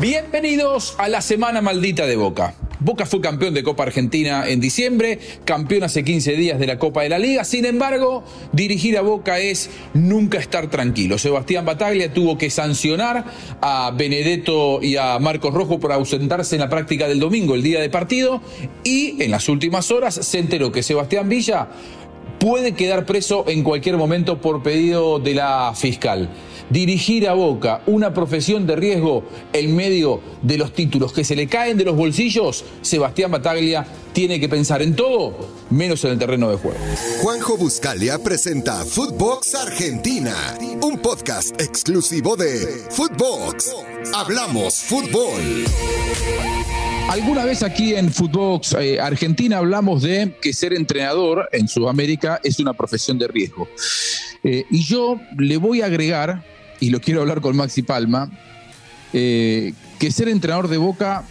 Bienvenidos a la semana maldita de Boca. Boca fue campeón de Copa Argentina en diciembre, campeón hace 15 días de la Copa de la Liga. Sin embargo, dirigir a Boca es nunca estar tranquilo. Sebastián Bataglia tuvo que sancionar a Benedetto y a Marcos Rojo por ausentarse en la práctica del domingo, el día de partido, y en las últimas horas se enteró que Sebastián Villa puede quedar preso en cualquier momento por pedido de la fiscal dirigir a Boca una profesión de riesgo en medio de los títulos que se le caen de los bolsillos, Sebastián Bataglia tiene que pensar en todo, menos en el terreno de juego. Juanjo Buscalia presenta Footbox Argentina, un podcast exclusivo de Footbox. Hablamos fútbol. Alguna vez aquí en Footbox eh, Argentina hablamos de que ser entrenador en Sudamérica es una profesión de riesgo. Eh, y yo le voy a agregar y lo quiero hablar con Maxi Palma, eh, que ser entrenador de Boca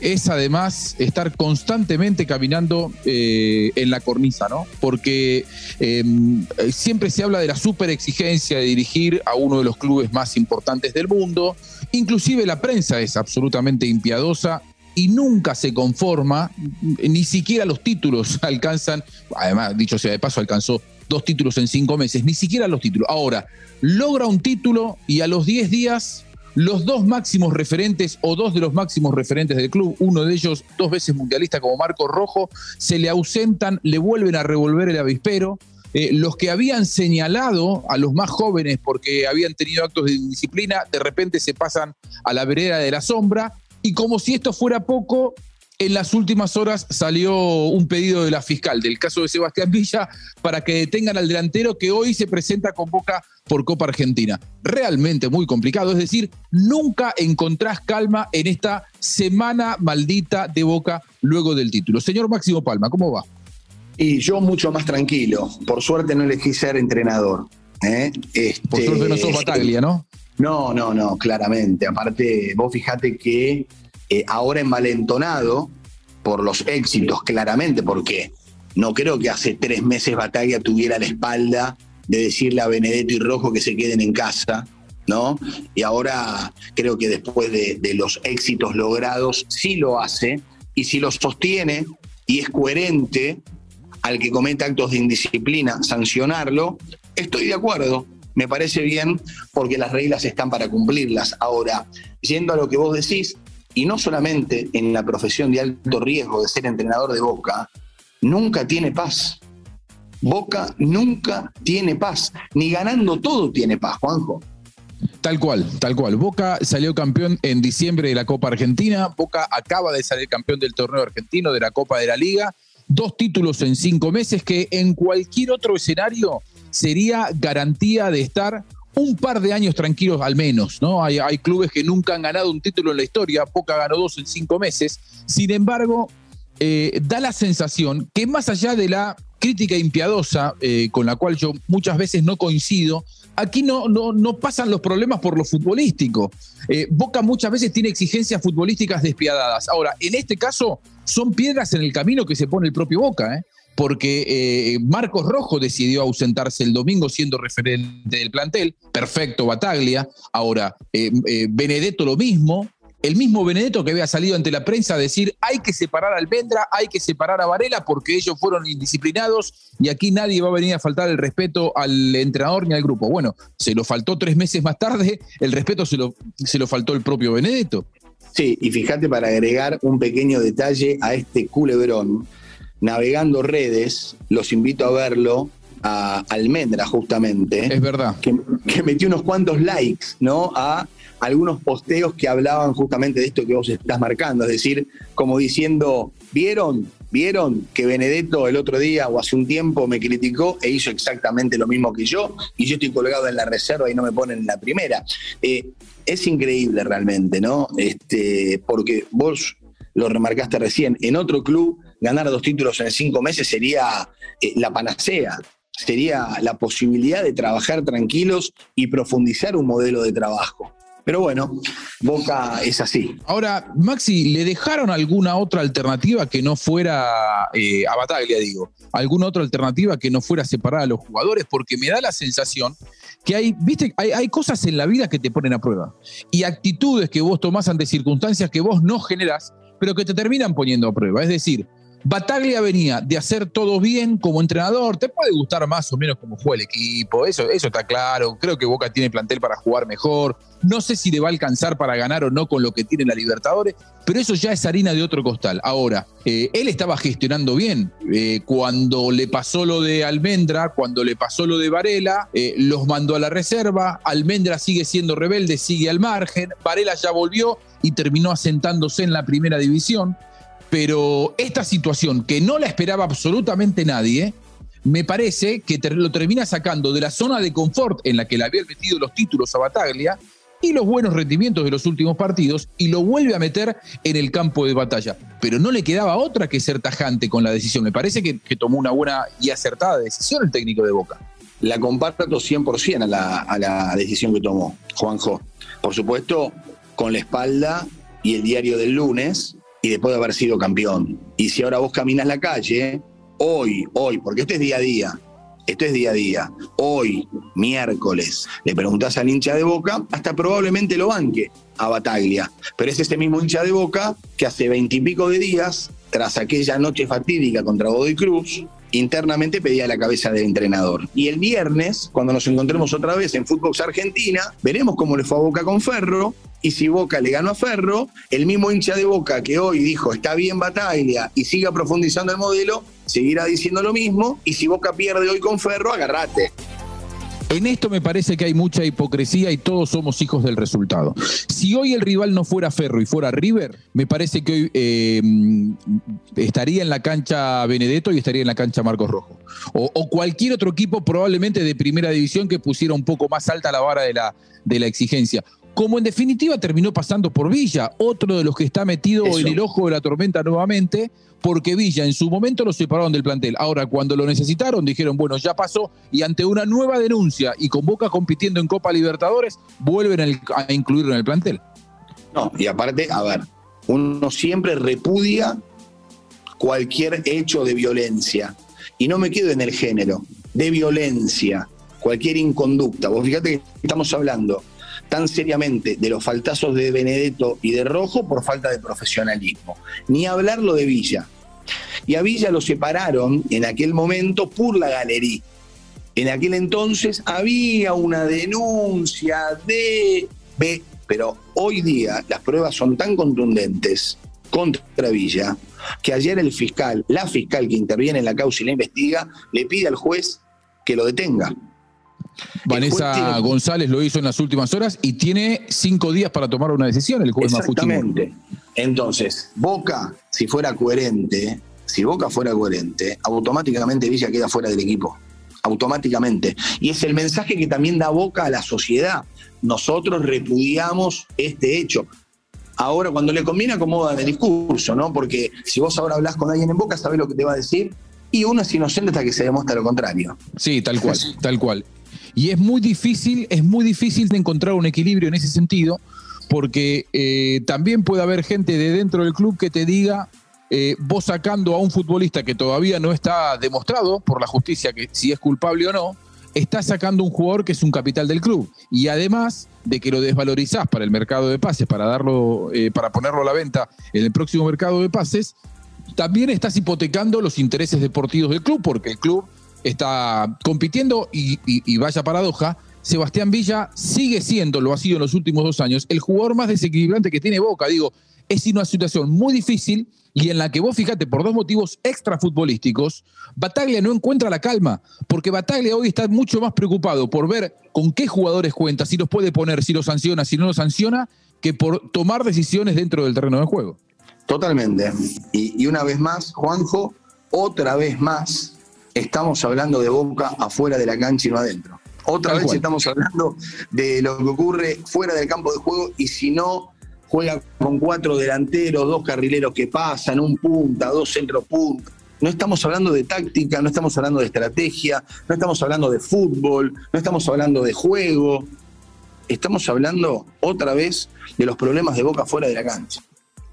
es además estar constantemente caminando eh, en la cornisa, ¿no? Porque em, siempre se habla de la super exigencia de dirigir a uno de los clubes más importantes del mundo, inclusive la prensa es absolutamente impiadosa y nunca se conforma, ni siquiera los títulos alcanzan, además, dicho sea de paso, alcanzó dos títulos en cinco meses, ni siquiera los títulos. Ahora, logra un título y a los 10 días los dos máximos referentes o dos de los máximos referentes del club, uno de ellos dos veces mundialista como Marco Rojo, se le ausentan, le vuelven a revolver el avispero. Eh, los que habían señalado a los más jóvenes porque habían tenido actos de disciplina, de repente se pasan a la vereda de la sombra y como si esto fuera poco, en las últimas horas salió un pedido de la fiscal del caso de Sebastián Villa para que detengan al delantero que hoy se presenta con Boca por Copa Argentina. Realmente muy complicado, es decir, nunca encontrás calma en esta semana maldita de Boca luego del título. Señor Máximo Palma, ¿cómo va? Y yo mucho más tranquilo. Por suerte no elegí ser entrenador. ¿eh? por suerte no sos este, Bataglia, ¿no? No, no, no, claramente. Aparte, vos fijate que eh, ahora envalentonado por los éxitos, claramente, porque no creo que hace tres meses Batalla tuviera la espalda de decirle a Benedetto y Rojo que se queden en casa, ¿no? Y ahora creo que después de, de los éxitos logrados, sí lo hace, y si lo sostiene y es coherente al que cometa actos de indisciplina, sancionarlo, estoy de acuerdo. Me parece bien porque las reglas están para cumplirlas. Ahora, yendo a lo que vos decís, y no solamente en la profesión de alto riesgo de ser entrenador de Boca, nunca tiene paz. Boca nunca tiene paz, ni ganando todo tiene paz, Juanjo. Tal cual, tal cual. Boca salió campeón en diciembre de la Copa Argentina, Boca acaba de salir campeón del torneo argentino, de la Copa de la Liga, dos títulos en cinco meses que en cualquier otro escenario sería garantía de estar un par de años tranquilos al menos, ¿no? Hay, hay, clubes que nunca han ganado un título en la historia, Boca ganó dos en cinco meses. Sin embargo, eh, da la sensación que más allá de la crítica impiadosa, eh, con la cual yo muchas veces no coincido, aquí no, no, no pasan los problemas por lo futbolístico. Eh, Boca muchas veces tiene exigencias futbolísticas despiadadas. Ahora, en este caso, son piedras en el camino que se pone el propio Boca, ¿eh? Porque eh, Marcos Rojo decidió ausentarse el domingo siendo referente del plantel. Perfecto, Bataglia. Ahora, eh, eh, Benedetto lo mismo. El mismo Benedetto que había salido ante la prensa a decir hay que separar a Almendra, hay que separar a Varela porque ellos fueron indisciplinados y aquí nadie va a venir a faltar el respeto al entrenador ni al grupo. Bueno, se lo faltó tres meses más tarde, el respeto se lo, se lo faltó el propio Benedetto. Sí, y fíjate para agregar un pequeño detalle a este culebrón navegando redes, los invito a verlo, a Almendra justamente. Es verdad. Que, metió unos cuantos likes, ¿no? A algunos posteos que hablaban justamente de esto que vos estás marcando, es decir, como diciendo, ¿vieron? ¿Vieron que Benedetto el otro día o hace un tiempo me criticó e hizo exactamente lo mismo que yo? Y yo estoy colgado en la reserva y no me ponen en la primera. Eh, es increíble realmente, ¿no? Este, porque vos lo remarcaste recién, en otro club ganar dos títulos en cinco meses sería eh, la panacea, sería la posibilidad de trabajar tranquilos y profundizar un modelo de trabajo. Pero bueno, Boca es así. Ahora, Maxi, ¿le dejaron alguna otra alternativa que no fuera eh, a Bataglia, digo? ¿Alguna otra alternativa que no fuera separar a los jugadores? Porque me da la sensación que hay, viste, hay, hay cosas en la vida que te ponen a prueba y actitudes que vos tomás ante circunstancias que vos no generás, pero que te terminan poniendo a prueba. Es decir, Bataglia venía de hacer todo bien como entrenador. Te puede gustar más o menos cómo juega el equipo, eso, eso está claro. Creo que Boca tiene plantel para jugar mejor. No sé si le va a alcanzar para ganar o no con lo que tiene la Libertadores, pero eso ya es harina de otro costal. Ahora, eh, él estaba gestionando bien. Eh, cuando le pasó lo de Almendra, cuando le pasó lo de Varela, eh, los mandó a la reserva. Almendra sigue siendo rebelde, sigue al margen. Varela ya volvió y terminó asentándose en la primera división pero esta situación que no la esperaba absolutamente nadie, me parece que lo termina sacando de la zona de confort en la que le había metido los títulos a Bataglia y los buenos rendimientos de los últimos partidos y lo vuelve a meter en el campo de batalla. Pero no le quedaba otra que ser tajante con la decisión. Me parece que, tomó una buena y acertada decisión el técnico de Boca. La comparto 100% a la, a la decisión que tomó Juanjo. Por supuesto, con la espalda y el diario del lunes, y después de haber sido campeón. Y si ahora vos caminas la calle, hoy, hoy, porque esto es día a día, esto es día a día, hoy, miércoles, le preguntás al hincha de boca, hasta probablemente lo banque a Bataglia. Pero es ese mismo hincha de boca que hace veintipico de días, tras aquella noche fatídica contra Godoy Cruz, internamente pedía la cabeza del entrenador. Y el viernes, cuando nos encontremos otra vez en Fútbol Argentina, veremos cómo le fue a Boca con Ferro. Y si Boca le ganó a Ferro, el mismo hincha de Boca que hoy dijo está bien Bataglia y siga profundizando el modelo, seguirá diciendo lo mismo. Y si Boca pierde hoy con Ferro, agarrate. En esto me parece que hay mucha hipocresía y todos somos hijos del resultado. Si hoy el rival no fuera Ferro y fuera River, me parece que hoy eh, estaría en la cancha Benedetto y estaría en la cancha Marcos Rojo. O, cualquier otro equipo probablemente de primera división que pusiera un poco más alta la vara de la, de la exigencia como en definitiva terminó pasando por Villa, otro de los que está metido en el ojo de la tormenta nuevamente, porque Villa en su momento lo separaron del plantel. Ahora, cuando lo necesitaron, dijeron, bueno, ya pasó, y ante una nueva denuncia y con Boca compitiendo en Copa Libertadores, vuelven a incluirlo en el plantel. No, y aparte, a ver, uno siempre repudia cualquier hecho de violencia. Y no me quedo en el género, de violencia, cualquier inconducta. Vos fíjate que estamos hablando tan seriamente de los faltazos de Benedetto y de Rojo por falta de profesionalismo. Ni hablarlo de Villa. Y a Villa lo separaron en aquel momento por la galería. En aquel entonces había una denuncia de... Pero hoy día las pruebas son tan contundentes contra Villa que ayer el fiscal, la fiscal que interviene en la causa y la investiga, le pide al juez que lo detenga Vanessa González lo hizo en las últimas horas y tiene cinco días para tomar una decisión el juez Exactamente. Entonces, Boca, si fuera coherente, si Boca fuera coherente, automáticamente Villa queda fuera del equipo. Automáticamente. Y es el mensaje que también da Boca a la sociedad. Nosotros repudiamos este hecho. Ahora, cuando le conviene, acomodan el discurso, ¿no? Porque si vos ahora hablas con alguien en Boca, sabés lo que te va a decir. Y uno es inocente hasta que se demuestra lo contrario. Sí, tal cual, tal cual. Y es muy difícil, es muy difícil de encontrar un equilibrio en ese sentido, porque eh, también puede haber gente de dentro del club que te diga, eh, vos sacando a un futbolista que todavía no está demostrado por la justicia que si es culpable o no, estás sacando un jugador que es un capital del club. Y además de que lo desvalorizás para el mercado de pases, para darlo, eh, para ponerlo a la venta en el próximo mercado de pases, también estás hipotecando los intereses deportivos del club, porque el club está compitiendo y, vaya paradoja, Sebastián Villa sigue siendo, lo ha sido en los últimos dos años, el jugador más desequilibrante que tiene Boca. Digo, es una situación muy difícil y en la que vos, fíjate, por dos motivos extrafutbolísticos, Bataglia no encuentra la calma, porque Bataglia hoy está mucho más preocupado por ver con qué jugadores cuenta, si los puede poner, si los sanciona, si no los sanciona, que por tomar decisiones dentro del terreno de juego. Totalmente. y una vez más, Juanjo, otra vez más, estamos hablando de Boca afuera de la cancha y no adentro. Otra vez estamos hablando de lo que ocurre fuera del campo de juego y si no juega con cuatro delanteros, dos carrileros que pasan, un punta, dos centros punta. No estamos hablando de táctica, no estamos hablando de estrategia, no estamos hablando de fútbol, no estamos hablando de juego. estamos hablando otra vez de los problemas de Boca fuera de la cancha.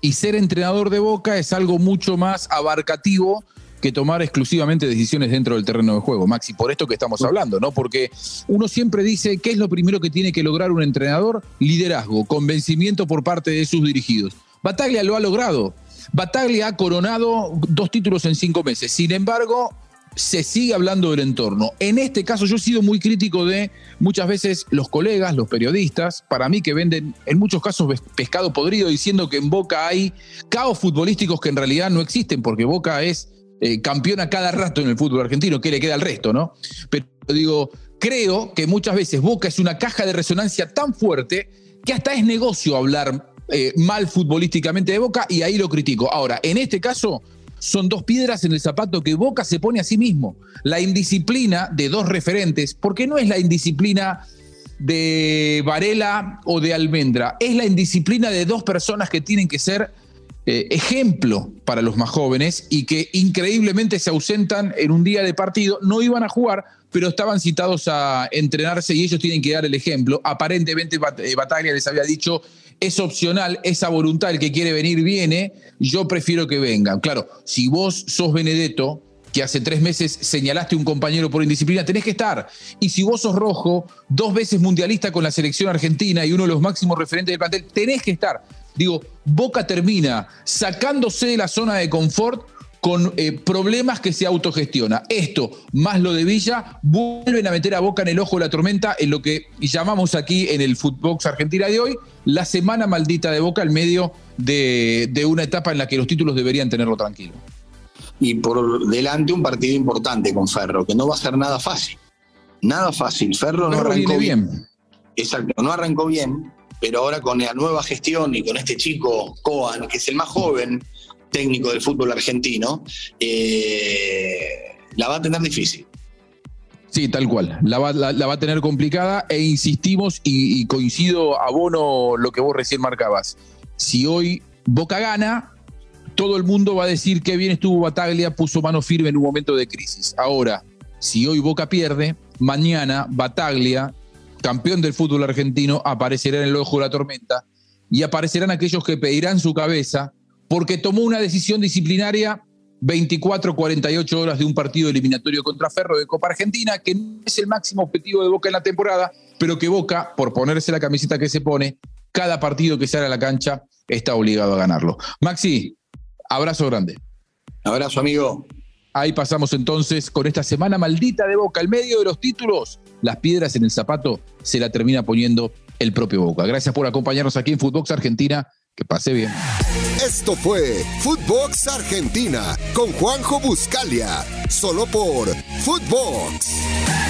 Y ser entrenador de Boca es algo mucho más abarcativo que tomar exclusivamente decisiones dentro del terreno de juego, Maxi, por esto que estamos hablando, ¿no? Porque uno siempre dice, ¿qué es lo primero que tiene que lograr un entrenador? Liderazgo, convencimiento por parte de sus dirigidos. Bataglia lo ha logrado. Bataglia ha coronado dos títulos en cinco meses. Sin embargo, se sigue hablando del entorno. En este caso yo he sido muy crítico de muchas veces los colegas, los periodistas, para mí que venden en muchos casos pescado podrido diciendo que en Boca hay caos futbolísticos que en realidad no existen porque Boca es eh, campeona cada rato en el fútbol argentino, ¿qué le queda al resto, no? Pero digo, creo que muchas veces Boca es una caja de resonancia tan fuerte que hasta es negocio hablar eh, mal futbolísticamente de Boca y ahí lo critico. Ahora, en este caso, son dos piedras en el zapato que Boca se pone a sí mismo. La indisciplina de dos referentes, porque no es la indisciplina de Varela o de Almendra, es la indisciplina de dos personas que tienen que ser eh, ejemplo para los más jóvenes y que increíblemente se ausentan en un día de partido, no iban a jugar, pero estaban citados a entrenarse y ellos tienen que dar el ejemplo. Aparentemente eh, Bataglia les había dicho, es opcional, esa voluntad, el que quiere venir viene, yo prefiero que vengan. Claro, si vos sos Benedetto, que hace tres meses señalaste a un compañero por indisciplina, tenés que estar. Y si vos sos rojo, dos veces mundialista con la selección argentina y uno de los máximos referentes del plantel, tenés que estar. Digo, Boca termina sacándose de la zona de confort con eh, problemas que se autogestiona. Esto, más lo de Villa, vuelven a meter a Boca en el ojo de la tormenta en lo que llamamos aquí en el Footbox Argentina de hoy, la semana maldita de Boca en medio de, una etapa en la que los títulos deberían tenerlo tranquilo. Y por delante un partido importante con Ferro, que no va a ser nada fácil. Nada fácil. Ferro no, arrancó bien. Exacto, no arrancó bien, pero ahora con la nueva gestión y con este chico Coan, que es el más joven, técnico del fútbol argentino, eh, la va a tener difícil. Sí, tal cual. La va, a tener complicada e insistimos y, coincido, abono lo que vos recién marcabas. Si hoy Boca gana, todo el mundo va a decir que bien estuvo Bataglia, puso mano firme en un momento de crisis. Ahora, si hoy Boca pierde, mañana Bataglia, campeón del fútbol argentino, aparecerá en el ojo de la tormenta y aparecerán aquellos que pedirán su cabeza porque tomó una decisión disciplinaria 24, 48 horas de un partido eliminatorio contra Ferro de Copa Argentina, que no es el máximo objetivo de Boca en la temporada, pero que Boca, por ponerse la camiseta que se pone, cada partido que sale a la cancha está obligado a ganarlo. Maxi, abrazo grande. Abrazo, amigo. Ahí pasamos entonces con esta semana maldita de Boca. Al medio de los títulos, las piedras en el zapato se la termina poniendo el propio Boca. Gracias por acompañarnos aquí en Footbox Argentina. Que pase bien. Esto fue Footbox Argentina con Juanjo Buscalia, solo por Footbox.